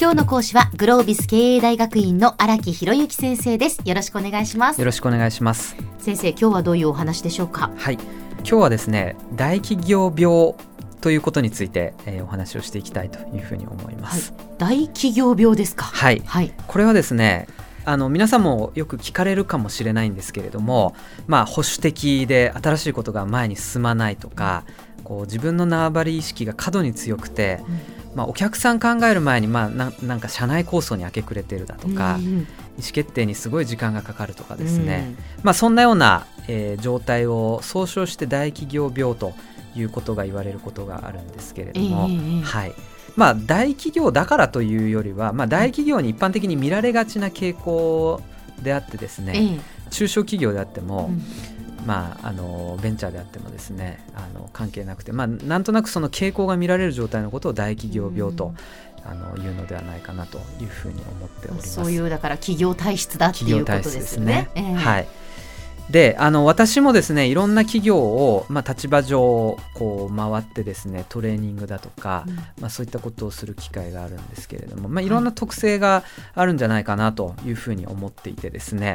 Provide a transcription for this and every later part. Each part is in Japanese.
今日の講師はグロービス経営大学院の荒木博之先生です。よろしくお願いします。よろしくお願いします。先生今日はどういうお話でしょうか？はい。今日はですね大企業病ということについて、えー、お話をしていきたいというふうに思います、はい、大企業病ですか？はい、はい、これはですねあの皆さんもよく聞かれるかもしれないんですけれども、まあ、保守的で新しいことが前に進まないとかこう自分の縄張り意識が過度に強くて、うん、まあ、お客さん考える前に、まあ、ななんか社内構想に明け暮れてるだとか、うん、意思決定にすごい時間がかかるとかですね、うん、まあ、そんなような、えー、状態を総称して大企業病ということが言われることがあるんですけれども、えー、はい。まあ、大企業だからというよりは、まあ、大企業に一般的に見られがちな傾向であってですね、えー、中小企業であっても、まあ、あのベンチャーであってもですねあの関係なくて、まあ、なんとなくその傾向が見られる状態のことを大企業病と、あのいうのではないかなというふうに思っております。そういうだから企業体質だっていうことですね。すねえー、はい。であの私もですねいろんな企業を、まあ、立場上こう回ってですねトレーニングだとか、うん、まあ、そういったことをする機会があるんですけれども、まあ、いろんな特性があるんじゃないかなというふうに思っていてですね、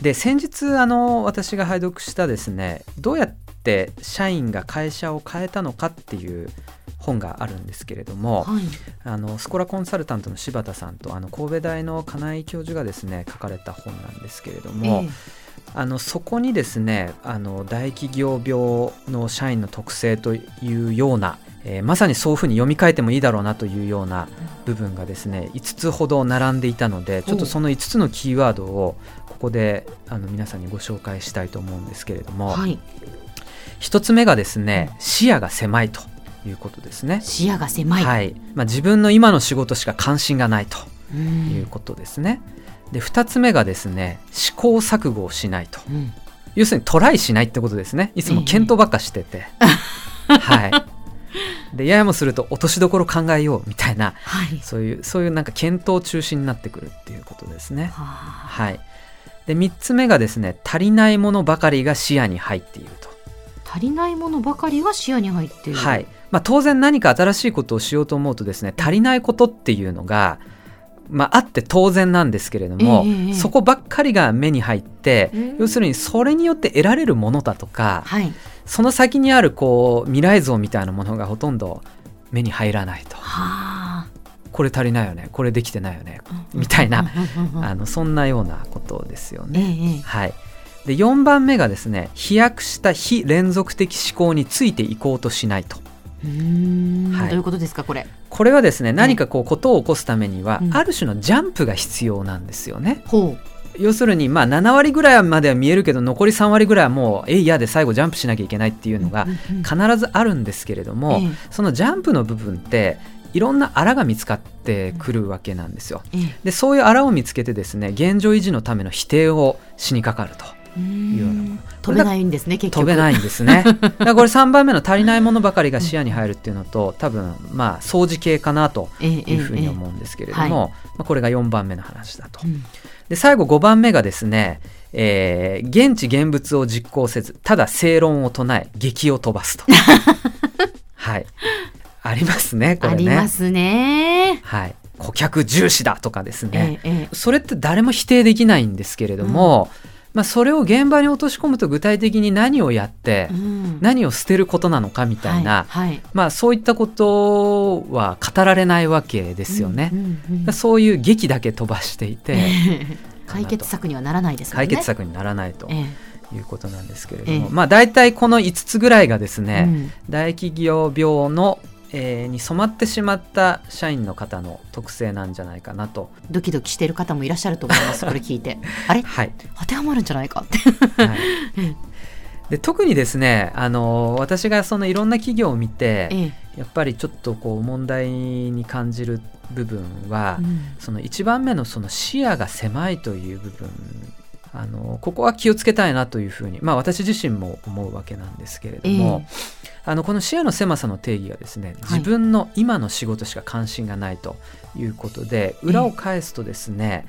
で先日あの私が拝読したですねどうやって社員が会社を変えたのかっていう本があるんですけれども、はい、あのスコラコンサルタントの柴田さんとあの神戸大の金井教授がですね書かれた本なんですけれども、えあのそこにですねあの大企業病の社員の特性というような、えー、まさにそういうふうに読み替えてもいいだろうなというような部分がですね5つほど並んでいたのでちょっとその5つのキーワードをここであの皆さんにご紹介したいと思うんですけれども、はい、1つ目がですね視野が狭いということですね。視野が狭い、はい。まあ、自分の今の仕事しか関心がないということですね。で2つ目がですね試行錯誤をしないと、うん、要するにトライしないってことですね。いつも検討ばっかしてて、えー、はい。でややもすると落としどころ考えようみたいな、はい、そういうそういうなんか検討中心になってくるっていうことですね。はい。で3つ目がですね足りないものばかりが視野に入っていると。足りないものばかりが視野に入っている。はい。まあ、当然何か新しいことをしようと思うとですね足りないことっていうのがまあ、あって当然なんですけれども、えー、そこばっかりが目に入って、要するにそれによって得られるものだとか、はい、その先にあるこう未来像みたいなものがほとんど目に入らないと。これ足りないよね。これできてないよね、みたいなあのそんなようなことですよね。えー、はい。で4番目がですね飛躍した非連続的思考についていこうとしないと。はい、どういうことですかこれ？これはですね何かこうことを起こすためには、ある種のジャンプが必要なんですよね。要するにまあ7割ぐらいまでは見えるけど残り3割ぐらいはもうえいやで最後ジャンプしなきゃいけないっていうのが必ずあるんですけれども、そのジャンプの部分っていろんなあらが見つかってくるわけなんですよ。でそういうあらを見つけてですね現状維持のための否定をしにかかると。いうような飛べないんですね飛べないんですね。だこれ3番目の足りないものばかりが視野に入るっていうのと多分まあ掃除系かなというふうに思うんですけれども、まあ、これが4番目の話だと。で最後5番目がですねえー、現地現物を実行せずただ正論を唱え激を飛ばすと。はい。ありますねこれね。ありますね。はい。顧客重視だとかですね、ええ、それって誰も否定できないんですけれども、うんまあ、それを現場に落とし込むと具体的に何をやって、何を捨てることなのかみたいな、はいはい、まあ、そういったことは語られないわけですよね。うんうんうん、そういう劇だけ飛ばしていて 解決策にはならないです、ね、解決策にならないと。いうことなんですけれども、ええ、まあ大体この5つぐらいがですね、うん、大企業病のえー、に染まってしまった社員の方の特性なんじゃないかなと。ドキドキしている方もいらっしゃると思います これ聞いて。あれ、はい、当てはまるんじゃないか？ってはい、で特にですねあの私がそのいろんな企業を見て、ええ、やっぱりちょっとこう問題に感じる部分は、うん、その1番目のその視野が狭いという部分あのここは気をつけたいなというふうに、まあ、私自身も思うわけなんですけれども、えー、あのこの視野の狭さの定義がですね自分の今の仕事しか関心がないということで、はい、裏を返すとですね、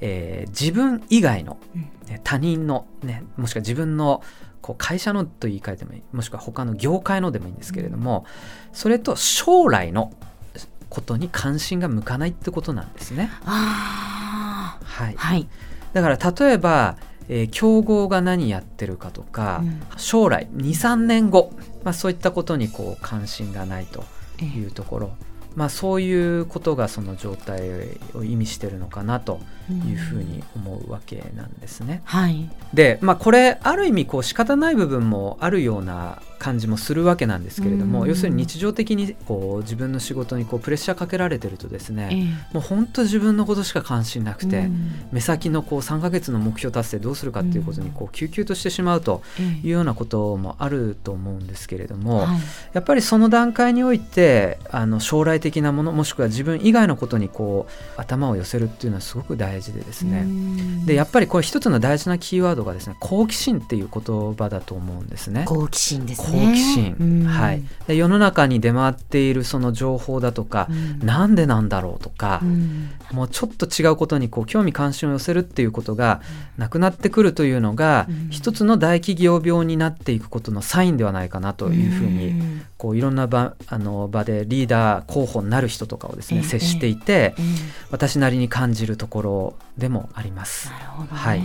えー、自分以外の、ね、他人の、ね、もしくは自分のこう会社のと言い換えてもいいもしくは他の業界のでもいいんですけれども、それと将来のことに関心が向かないってことなんですね。あはい、はい。だから例えば、えー競合が何やってるかとか、うん将来23年後、まあ、そういったことにこう関心がないとええいうところ、まあ、そういうことがその状態を意味してるのかなというふうに思うわけなんですね。はい。で、まあ、これある意味こう仕方ない部分もあるような感じもするわけなんですけれども、うん。要するに日常的にこう自分の仕事にこうプレッシャーかけられてるとですね、ええ。もう本当自分のことしか関心なくて、うん。目先のこう3ヶ月の目標達成どうするかっていうことにこう救急としてしまうとえいうようなこともあると思うんですけれども、はい。やっぱりその段階においてあの将来的なものもしくは自分以外のことにこう頭を寄せるっていうのはすごく大事でですね、うん。でやっぱりこれ一つの大事なキーワードがですね好奇心っていう言葉だと思うんですね。好奇心です好ね。奇心、うん。はい、で世の中に出回っているその情報だとか、うん。なんでなんだろうとか、うん。もうちょっと違うことにこう興味関心を寄せるっていうことがなくなってくるというのが、うん。一つの大企業病になっていくことのサインではないかなというふうに、ん。こういろんな場あの場でリーダー候補になる人とかをですね、ええ。接していて、ええ。私なりに感じるところでもあります。なるほどね。はい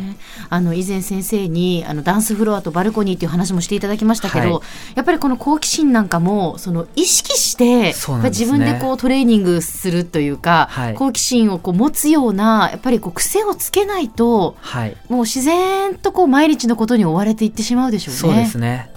あの以前先生にあのダンスフロアとバルコニーっていう話もしていただきましたけど、はいやっぱりこの好奇心なんかもその意識して、そうなんですね自分でこうトレーニングするというか、はい好奇心をこう持つようなやっぱりこう癖をつけないとはい、もう自然とこう毎日のことに追われていってしまうでしょうね。そうですね。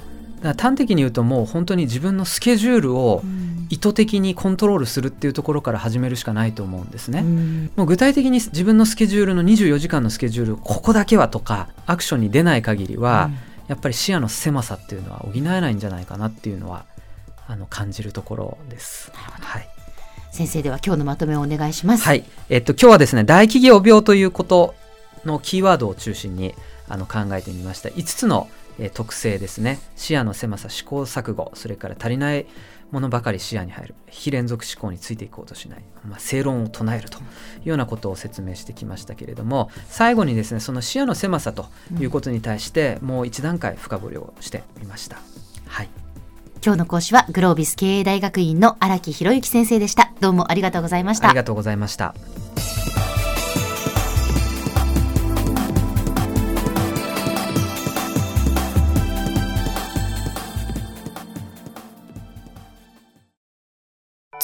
だから端的に言うともう本当に自分のスケジュールをうん。意図的にコントロールするっていうところから始めるしかないと思うんですね。うん。もう具体的に自分のスケジュールの24時間のスケジュールここだけはとかアクションに出ない限りは、やっぱり視野の狭さっていうのは補えないんじゃないかなっていうのはあの感じるところです。はい、先生では今日のまとめをお願いします。はい。えっと、今日はですね大企業病ということのキーワードを中心にあの考えてみました。5つの、えー特性ですね視野の狭さ試行錯誤それから足りないものばかり視野に入る非連続思考についていこうとしない、まあ、正論を唱えるというようなことを説明してきましたけれども最後にですねその視野の狭さということに対してもう一段階深掘りをしてみました。はい今日の講師はグロービス経営大学院の荒木博之先生でした。どうもありがとうございましたあり。がとうございました。